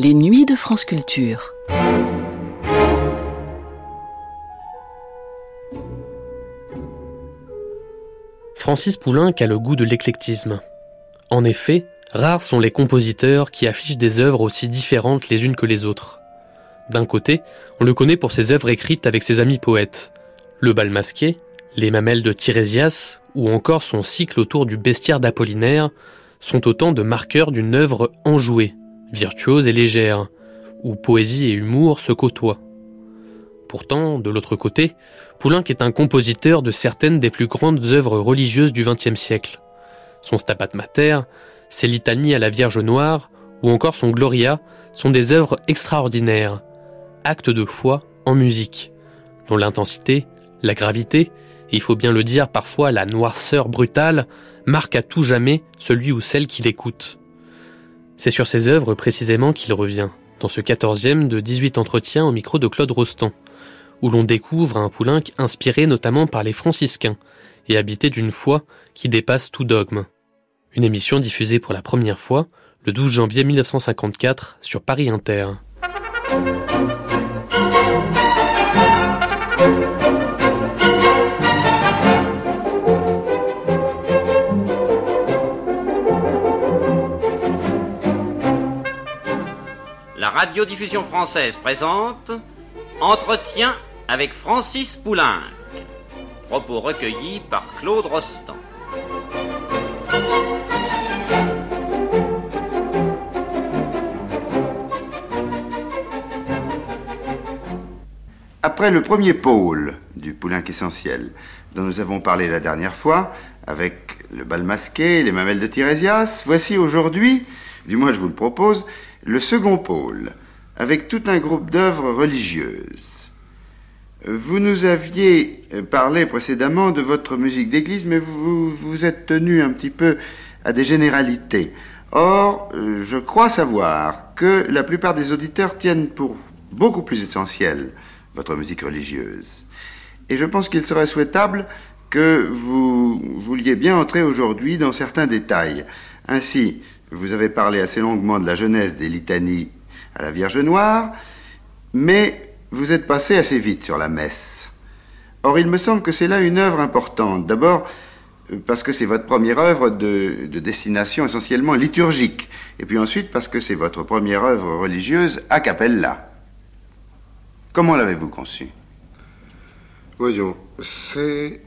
Les nuits de France Culture. Francis Poulenc a le goût de l'éclectisme. En effet, rares sont les compositeurs qui affichent des œuvres aussi différentes les unes que les autres. D'un côté, on le connaît pour ses œuvres écrites avec ses amis poètes. Le bal masqué, les mamelles de Tirésias ou encore son cycle autour du bestiaire d'Apollinaire sont autant de marqueurs d'une œuvre enjouée, virtuose et légère, où poésie et humour se côtoient. Pourtant, de l'autre côté, Poulenc est un compositeur de certaines des plus grandes œuvres religieuses du XXe siècle. Son Stabat Mater, ses litanies à la Vierge Noire, ou encore son Gloria, sont des œuvres extraordinaires, actes de foi en musique, dont l'intensité, la gravité, et il faut bien le dire parfois la noirceur brutale, marquent à tout jamais celui ou celle qui l'écoute. C'est sur ces œuvres précisément qu'il revient, dans ce quatorzième de 18 entretiens au micro de Claude Rostand, où l'on découvre un Poulenc inspiré notamment par les franciscains et habité d'une foi qui dépasse tout dogme. Une émission diffusée pour la première fois le 12 janvier 1954 sur Paris Inter. Radiodiffusion française présente Entretien avec Francis Poulenc. Propos recueillis par Claude Rostand. Après le premier pôle du Poulenc essentiel, dont nous avons parlé la dernière fois, avec le bal masqué, les mamelles de Tirésias, voici aujourd'hui, du moins je vous le propose, le second pôle, avec tout un groupe d'œuvres religieuses. Vous nous aviez parlé précédemment de votre musique d'église, mais vous vous êtes tenu un petit peu à des généralités. Or, je crois savoir que la plupart des auditeurs tiennent pour beaucoup plus essentiel votre musique religieuse. Et je pense qu'il serait souhaitable que vous vouliez bien entrer aujourd'hui dans certains détails. Ainsi, vous avez parlé assez longuement de la jeunesse des litanies à la Vierge Noire, mais vous êtes passé assez vite sur la messe. Or, il me semble que c'est là une œuvre importante. D'abord, parce que c'est votre première œuvre de, de, destination essentiellement liturgique, et puis ensuite parce que c'est votre première œuvre religieuse a cappella. Comment l'avez-vous conçue? Voyons, c'est...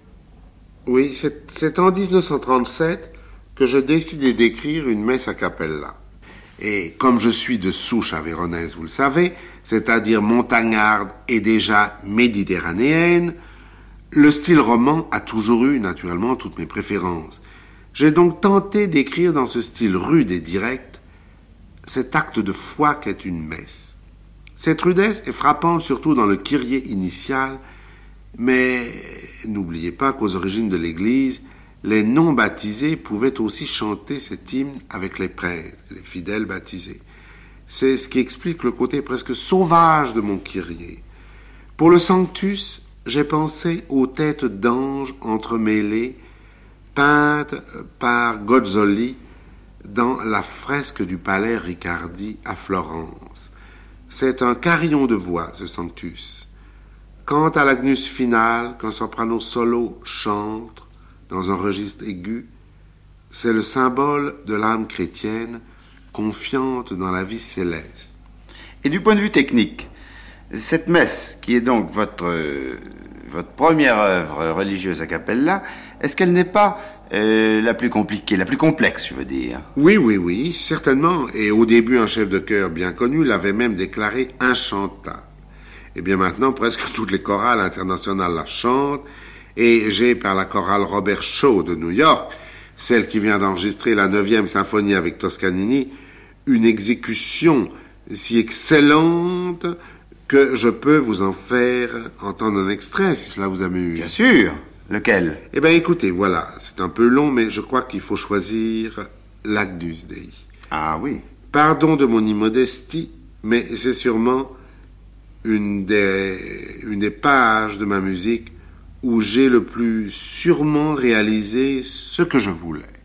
Oui, c'est en 1937 que je décidai d'écrire une messe a cappella. Et comme je suis de souche avéronaise, vous le savez, c'est-à-dire montagnarde et déjà méditerranéenne, le style roman a toujours eu naturellement toutes mes préférences. J'ai donc tenté d'écrire dans ce style rude et direct cet acte de foi qu'est une messe. Cette rudesse est frappante surtout dans le kyrie initial, mais n'oubliez pas qu'aux origines de l'Église, les non-baptisés pouvaient aussi chanter cet hymne avec les prêtres, les fidèles baptisés. C'est ce qui explique le côté presque sauvage de mon kyrie. Pour le Sanctus, j'ai pensé aux têtes d'anges entremêlées, peintes par Gozzoli dans la fresque du palais Riccardi à Florence. C'est un carillon de voix, ce Sanctus. Quant à l'agnus final, qu'un soprano solo chante dans un registre aigu, c'est le symbole de l'âme chrétienne confiante dans la vie céleste. Et du point de vue technique, cette messe, qui est donc votre, votre première œuvre religieuse a cappella, est-ce qu'elle n'est pas euh, la plus compliquée, la plus complexe, je veux dire? Oui, oui, oui, certainement. Et au début, un chef de chœur bien connu l'avait même déclaré inchantable. Et bien maintenant, presque toutes les chorales internationales la chantent. Et j'ai, par la chorale Robert Shaw de New York, celle qui vient d'enregistrer la 9e symphonie avec Toscanini, une exécution si excellente que je peux vous en faire entendre un extrait, si cela vous amuse. Bien sûr. Lequel? Eh bien, écoutez, voilà, c'est un peu long, mais je crois qu'il faut choisir l'Agnus Dei. Ah oui. Pardon de mon immodestie, mais c'est sûrement une des, une des pages de ma musique où j'ai le plus sûrement réalisé ce que je voulais.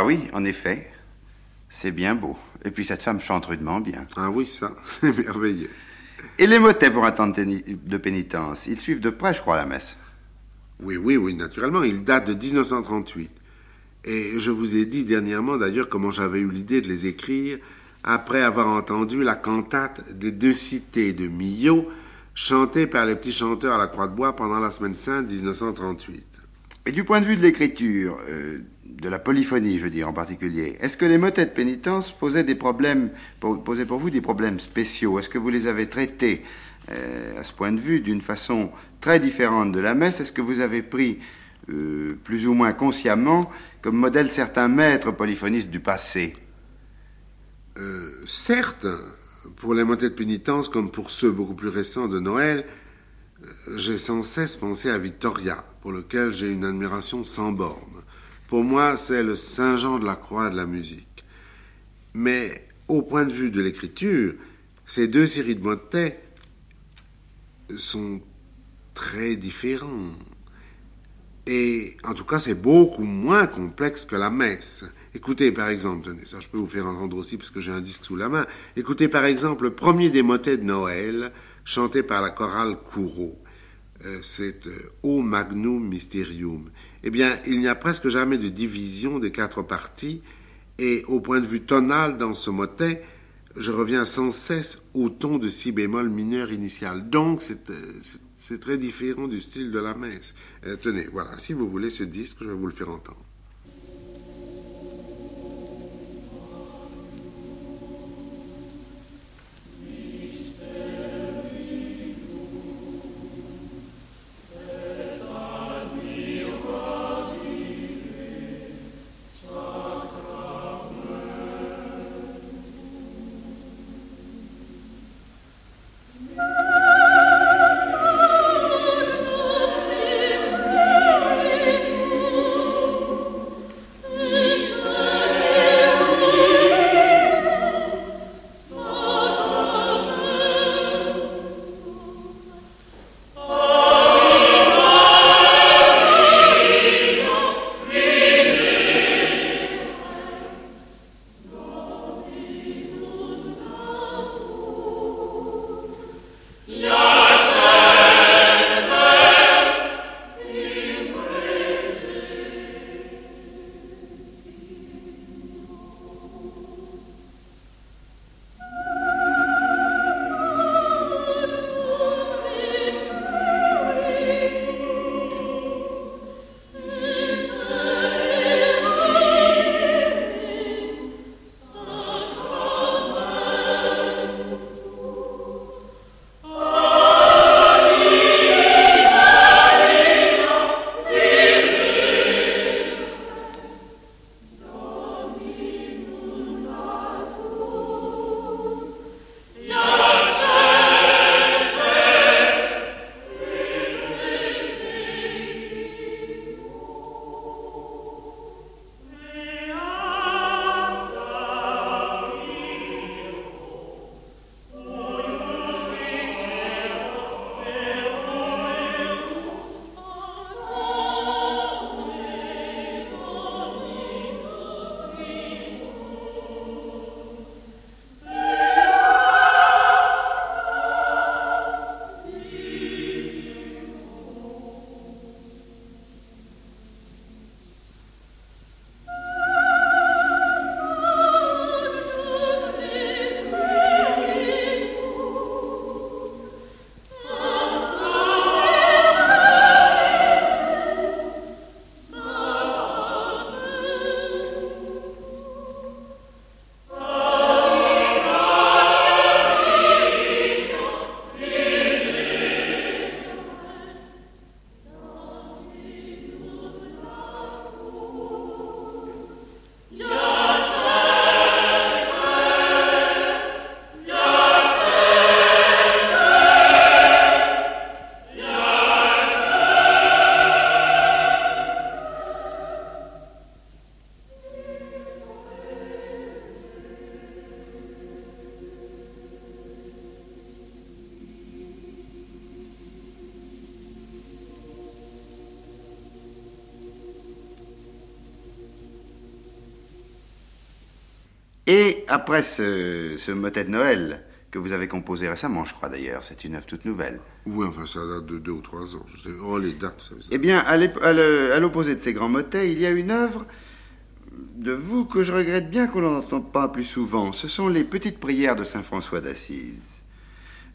Ah oui, en effet. C'est bien beau. Et puis cette femme chante rudement bien. Ah oui, ça, c'est merveilleux. Et les motets pour un temps de pénitence, ils suivent de près, je crois, la messe. Oui, oui, oui, naturellement. Ils datent de 1938. Et je vous ai dit dernièrement, d'ailleurs, comment j'avais eu l'idée de les écrire après avoir entendu la cantate des deux cités de Millau, chantée par les petits chanteurs à la Croix de Bois pendant la Semaine Sainte 1938. Et du point de vue de l'écriture, euh, de la polyphonie, je veux dire en particulier, est-ce que les motets de pénitence posaient des problèmes, posaient pour vous des problèmes spéciaux? Est-ce que vous les avez traités euh, à ce point de vue d'une façon très différente de la messe? Est-ce que vous avez pris euh, plus ou moins consciemment comme modèle certains maîtres polyphonistes du passé? Certes, pour les motets de pénitence comme pour ceux beaucoup plus récents de Noël, j'ai sans cesse pensé à Victoria, pour lequel j'ai une admiration sans borne. Pour moi, c'est le Saint Jean de la Croix de la musique. Mais au point de vue de l'écriture, ces deux séries de motets sont très différents. Et en tout cas, c'est beaucoup moins complexe que la messe. Écoutez par exemple, ça je peux vous faire entendre aussi parce que j'ai un disque sous la main. Écoutez par exemple le premier des motets de Noël, chanté par la chorale Kourou. Euh, c'est euh, O Magnum Mysterium. Eh bien, il n'y a presque jamais de division des quatre parties, et au point de vue tonal dans ce motet, je reviens sans cesse au ton de si bémol mineur initial. Donc, c'est euh, très différent du style de la messe. tenez, voilà, si vous voulez ce disque, je vais vous le faire entendre. Après ce, ce motet de Noël, que vous avez composé récemment, je crois d'ailleurs, c'est une œuvre toute nouvelle. Oui, enfin, ça date de deux ou trois ans. Je sais- Oh, les dates, vous savez ça. Eh bien, à l'opposé de ces grands motets, il y a une œuvre de vous que je regrette bien qu'on n'entende pas plus souvent. Ce sont les petites prières de Saint François d'Assise.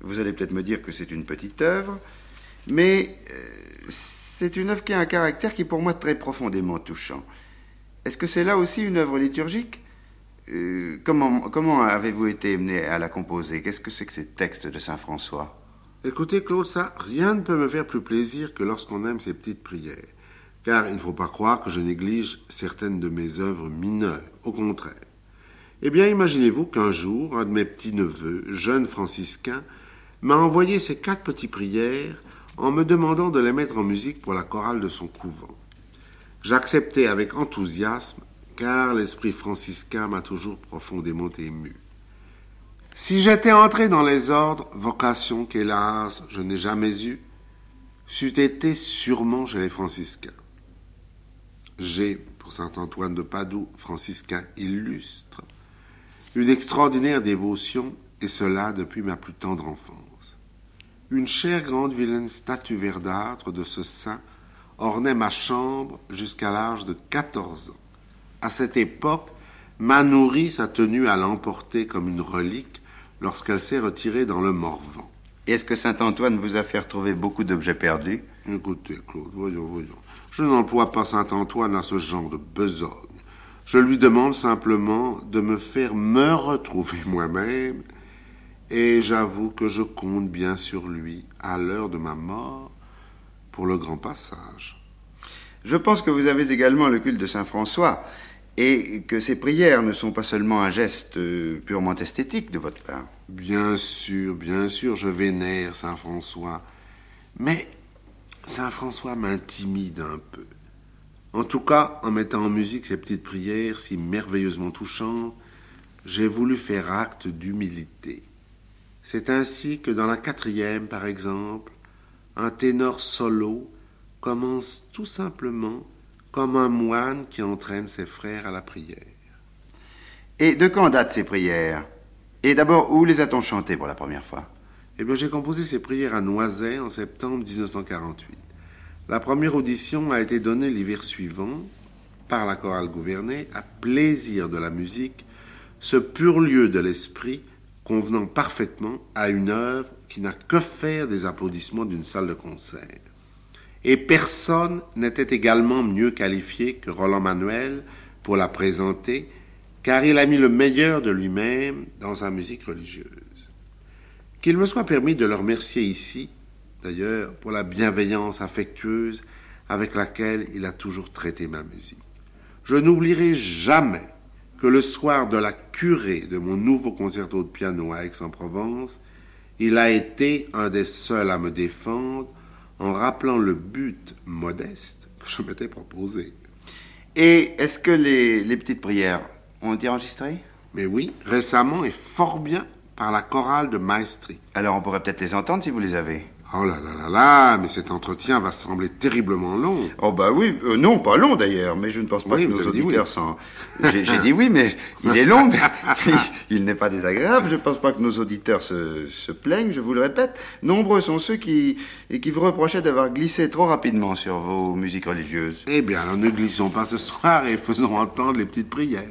Vous allez peut-être me dire que c'est une petite œuvre, mais euh, c'est une œuvre qui a un caractère qui est pour moi très profondément touchant. Est-ce que c'est là aussi une œuvre liturgique? Euh, comment, comment avez-vous été mené à la composer? Qu'est-ce que c'est que ces textes de Saint François? Écoutez, Claude, ça, rien ne peut me faire plus plaisir que lorsqu'on aime ces petites prières. Car il ne faut pas croire que je néglige certaines de mes œuvres mineures. Au contraire. Eh bien, imaginez-vous qu'un jour, un de mes petits-neveux, jeune franciscain, m'a envoyé ces quatre petites prières en me demandant de les mettre en musique pour la chorale de son couvent. J'acceptai avec enthousiasme, car l'esprit franciscain m'a toujours profondément ému. Si j'étais entré dans les ordres, vocation qu'hélas je n'ai jamais eue, c'eût été sûrement chez les franciscains. J'ai, pour saint Antoine de Padoue, franciscain illustre, une extraordinaire dévotion, et cela depuis ma plus tendre enfance. Une chère grande vilaine statue verdâtre de ce saint ornait ma chambre jusqu'à l'âge de 14 ans. À cette époque, ma nourrice a tenu à l'emporter comme une relique lorsqu'elle s'est retirée dans le Morvan. Est-ce que Saint Antoine vous a fait retrouver beaucoup d'objets perdus? Écoutez, Claude, voyons, voyons. Je n'emploie pas Saint Antoine à ce genre de besogne. Je lui demande simplement de me faire me retrouver moi-même, et j'avoue que je compte bien sur lui à l'heure de ma mort pour le grand passage. Je pense que vous avez également le culte de Saint François et que ces prières ne sont pas seulement un geste euh, purement esthétique de votre part. Bien sûr, bien sûr, je vénère Saint François. Mais Saint François m'intimide un peu. En tout cas, en mettant en musique ces petites prières si merveilleusement touchantes, j'ai voulu faire acte d'humilité. C'est ainsi que dans la quatrième, par exemple, un ténor solo commence tout simplement comme un moine qui entraîne ses frères à la prière. Et de quand datent ces prières? Et d'abord, où les a-t-on chantées pour la première fois? Eh bien, j'ai composé ces prières à Noiset en septembre 1948. La première audition a été donnée l'hiver suivant par la chorale gouvernée à plaisir de la musique, ce pur lieu de l'esprit convenant parfaitement à une œuvre qui n'a que faire des applaudissements d'une salle de concert. Et personne n'était également mieux qualifié que Roland Manuel pour la présenter, car il a mis le meilleur de lui-même dans sa musique religieuse. Qu'il me soit permis de le remercier ici, d'ailleurs, pour la bienveillance affectueuse avec laquelle il a toujours traité ma musique. Je n'oublierai jamais que le soir de la curée de mon nouveau concerto de piano à Aix-en-Provence, il a été un des seuls à me défendre en rappelant le but modeste que je m'étais proposé. Et est-ce que les, les petites prières ont été enregistrées? Mais oui, récemment et fort bien par la chorale de Maestri. Alors on pourrait peut-être les entendre si vous les avez. Oh là là là là, mais cet entretien va sembler terriblement long. Oh bah oui, euh, non, pas long d'ailleurs, mais je ne pense pas Oui, que nos auditeurs oui. sont... J'ai j'ai dit oui, mais il est long, mais il, il n'est pas désagréable. Je ne pense pas que nos auditeurs se, se plaignent, je vous le répète. Nombreux sont ceux qui, et qui vous reprochaient d'avoir glissé trop rapidement sur vos musiques religieuses. Eh bien, alors ne glissons pas ce soir et faisons entendre les petites prières.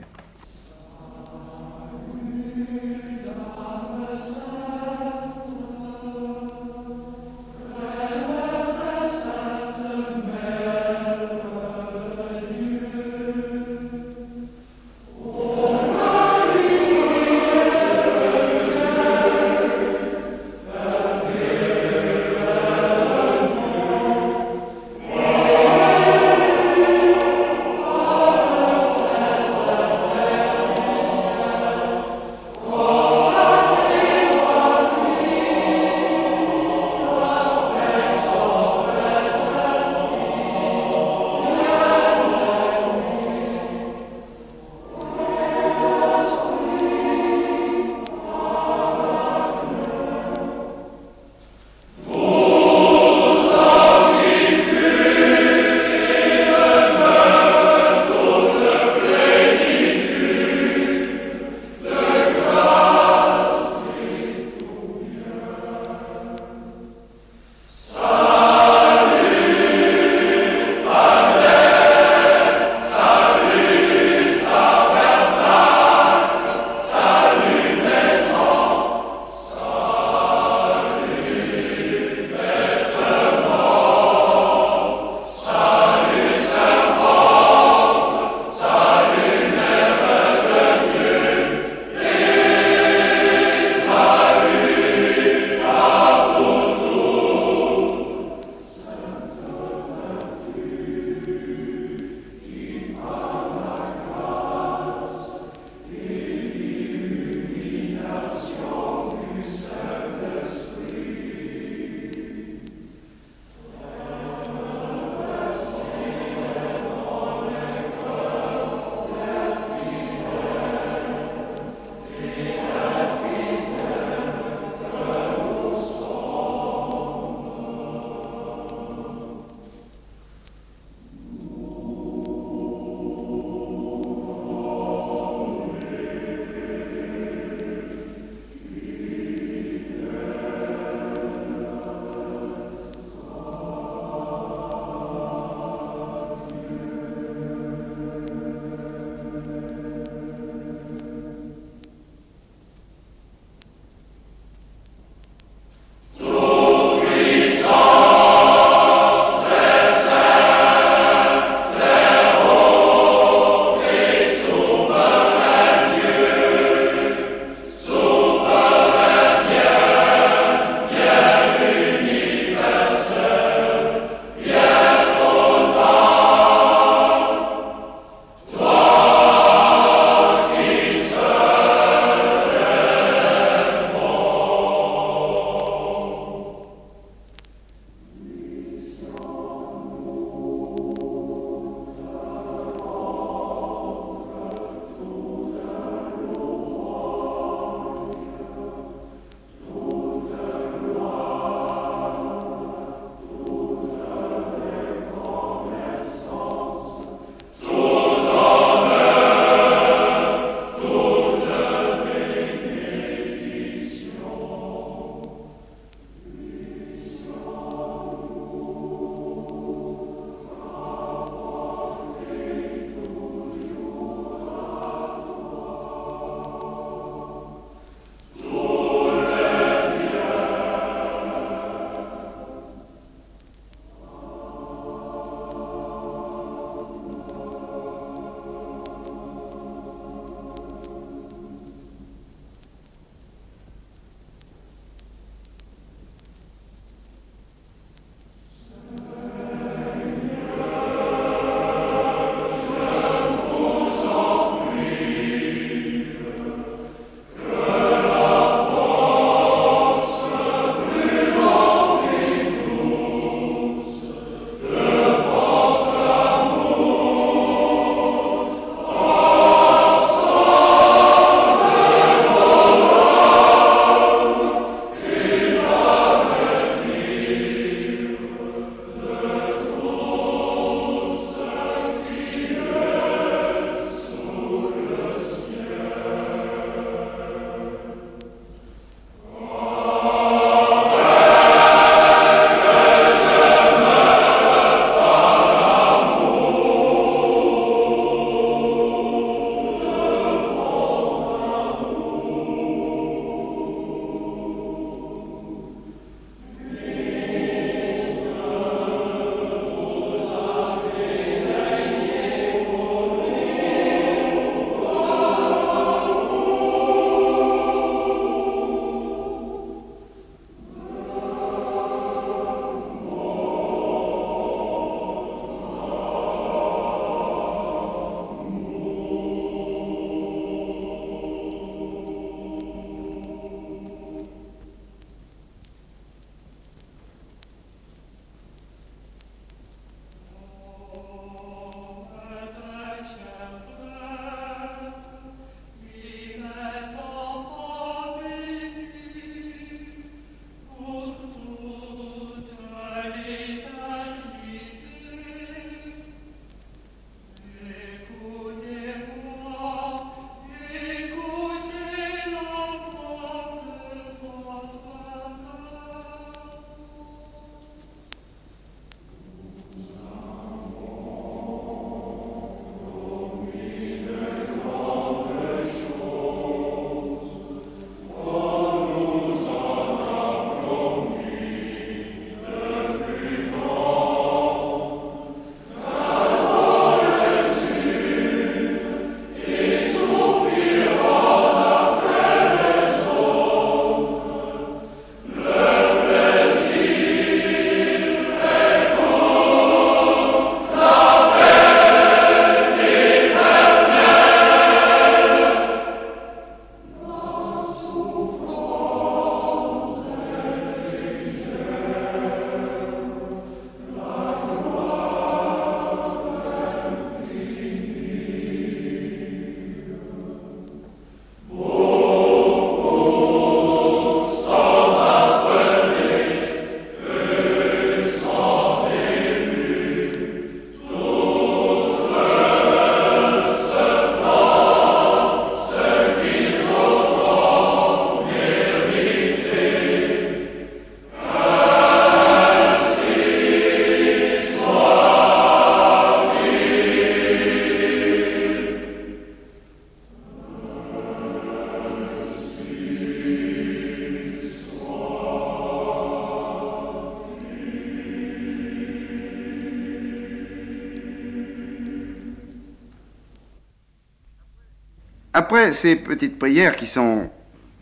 Après ces petites prières qui sont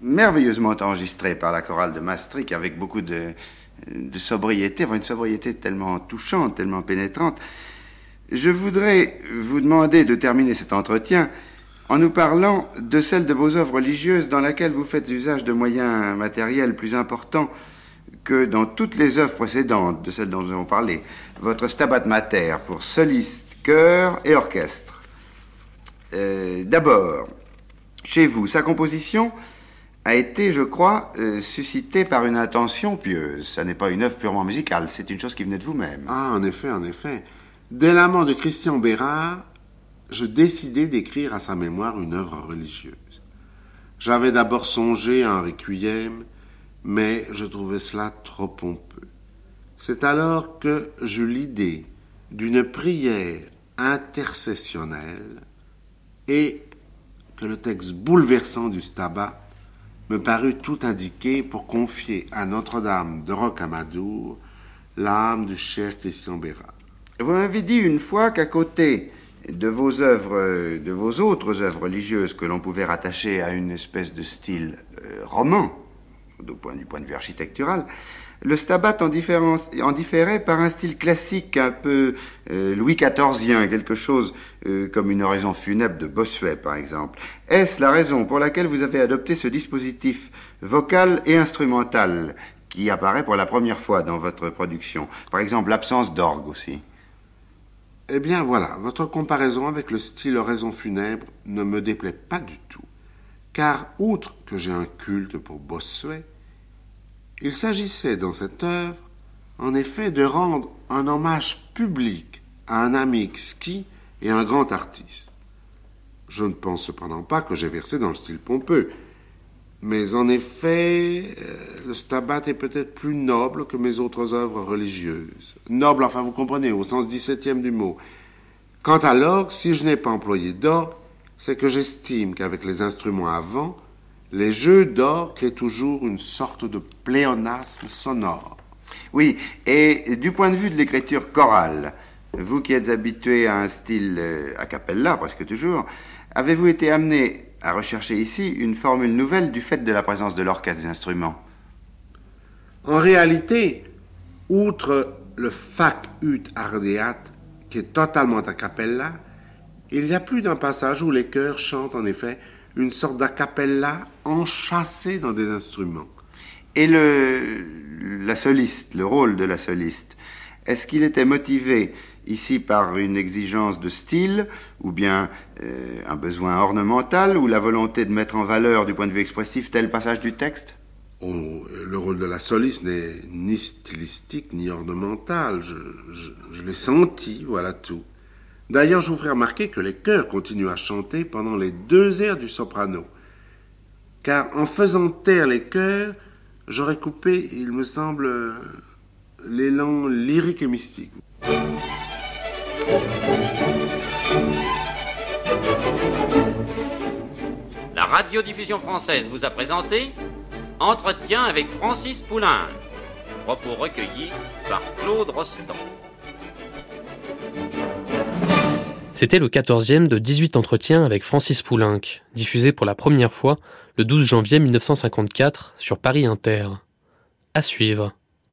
merveilleusement enregistrées par la chorale de Maastricht avec beaucoup de, sobriété, une sobriété tellement touchante, tellement pénétrante, je voudrais vous demander de terminer cet entretien en nous parlant de celle de vos œuvres religieuses dans laquelle vous faites usage de moyens matériels plus importants que dans toutes les œuvres précédentes de celles dont nous avons parlé. Votre Stabat Mater pour soliste, chœur et orchestre. Euh, d'abord, chez vous, sa composition a été, je crois, euh, suscitée par une intention pieuse. Ça n'est pas une œuvre purement musicale, c'est une chose qui venait de vous-même. Ah, en effet, en effet. Dès la mort de Christian Bérard, je décidai d'écrire à sa mémoire une œuvre religieuse. J'avais d'abord songé à un requiem, mais je trouvais cela trop pompeux. C'est alors que j'eus l'idée d'une prière intercessionnelle et que le texte bouleversant du Stabat me parut tout indiqué pour confier à Notre-Dame de Rocamadour l'âme du cher Christian Bérard. Vous m'avez dit une fois qu'à côté de vos œuvres, de vos autres œuvres religieuses que l'on pouvait rattacher à une espèce de style euh, roman, du point de vue architectural, le Stabat en, en, différait par un style classique un peu euh, Louis XIVien, quelque chose euh, comme une oraison funèbre de Bossuet, par exemple. Est-ce la raison pour laquelle vous avez adopté ce dispositif vocal et instrumental qui apparaît pour la première fois dans votre production? Par exemple, l'absence d'orgue aussi. Eh bien voilà, votre comparaison avec le style oraison funèbre ne me déplaît pas du tout, car outre que j'ai un culte pour Bossuet, il s'agissait dans cette œuvre, en effet, de rendre un hommage public à un ami exquis et un grand artiste. Je ne pense cependant pas que j'ai versé dans le style pompeux, mais en effet, euh, le Stabat est peut-être plus noble que mes autres œuvres religieuses. Noble, enfin vous comprenez, au sens dix-septième du mot. Quant à l'orgue, si je n'ai pas employé d'orgue, c'est que j'estime qu'avec les instruments avant, les jeux d'orgue est toujours une sorte de pléonasme sonore. Oui, et du point de vue de l'écriture chorale, vous qui êtes habitué à un style euh, a cappella presque toujours, avez-vous été amené à rechercher ici une formule nouvelle du fait de la présence de l'orchestre des instruments? En réalité, outre le fac ut ardeat, qui est totalement a cappella, il y a plus d'un passage où les chœurs chantent en effet une sorte d'a cappella enchâssée dans des instruments. Et le, la soliste, le rôle de la soliste, est-ce qu'il était motivé ici par une exigence de style, ou bien euh, un besoin ornemental, ou la volonté de mettre en valeur du point de vue expressif tel passage du texte? Le rôle de la soliste n'est ni stylistique ni ornemental. Je, je l'ai senti, voilà tout. D'ailleurs, je vous ferai remarquer que les chœurs continuent à chanter pendant les deux airs du soprano. Car en faisant taire les chœurs, j'aurais coupé, il me semble, l'élan lyrique et mystique. La radiodiffusion française vous a présenté Entretien avec Francis Poulain. Propos recueillis par Claude Rostand. C'était le 14e de 18 entretiens avec Francis Poulenc, diffusé pour la première fois le 12 janvier 1954 sur Paris Inter. À suivre.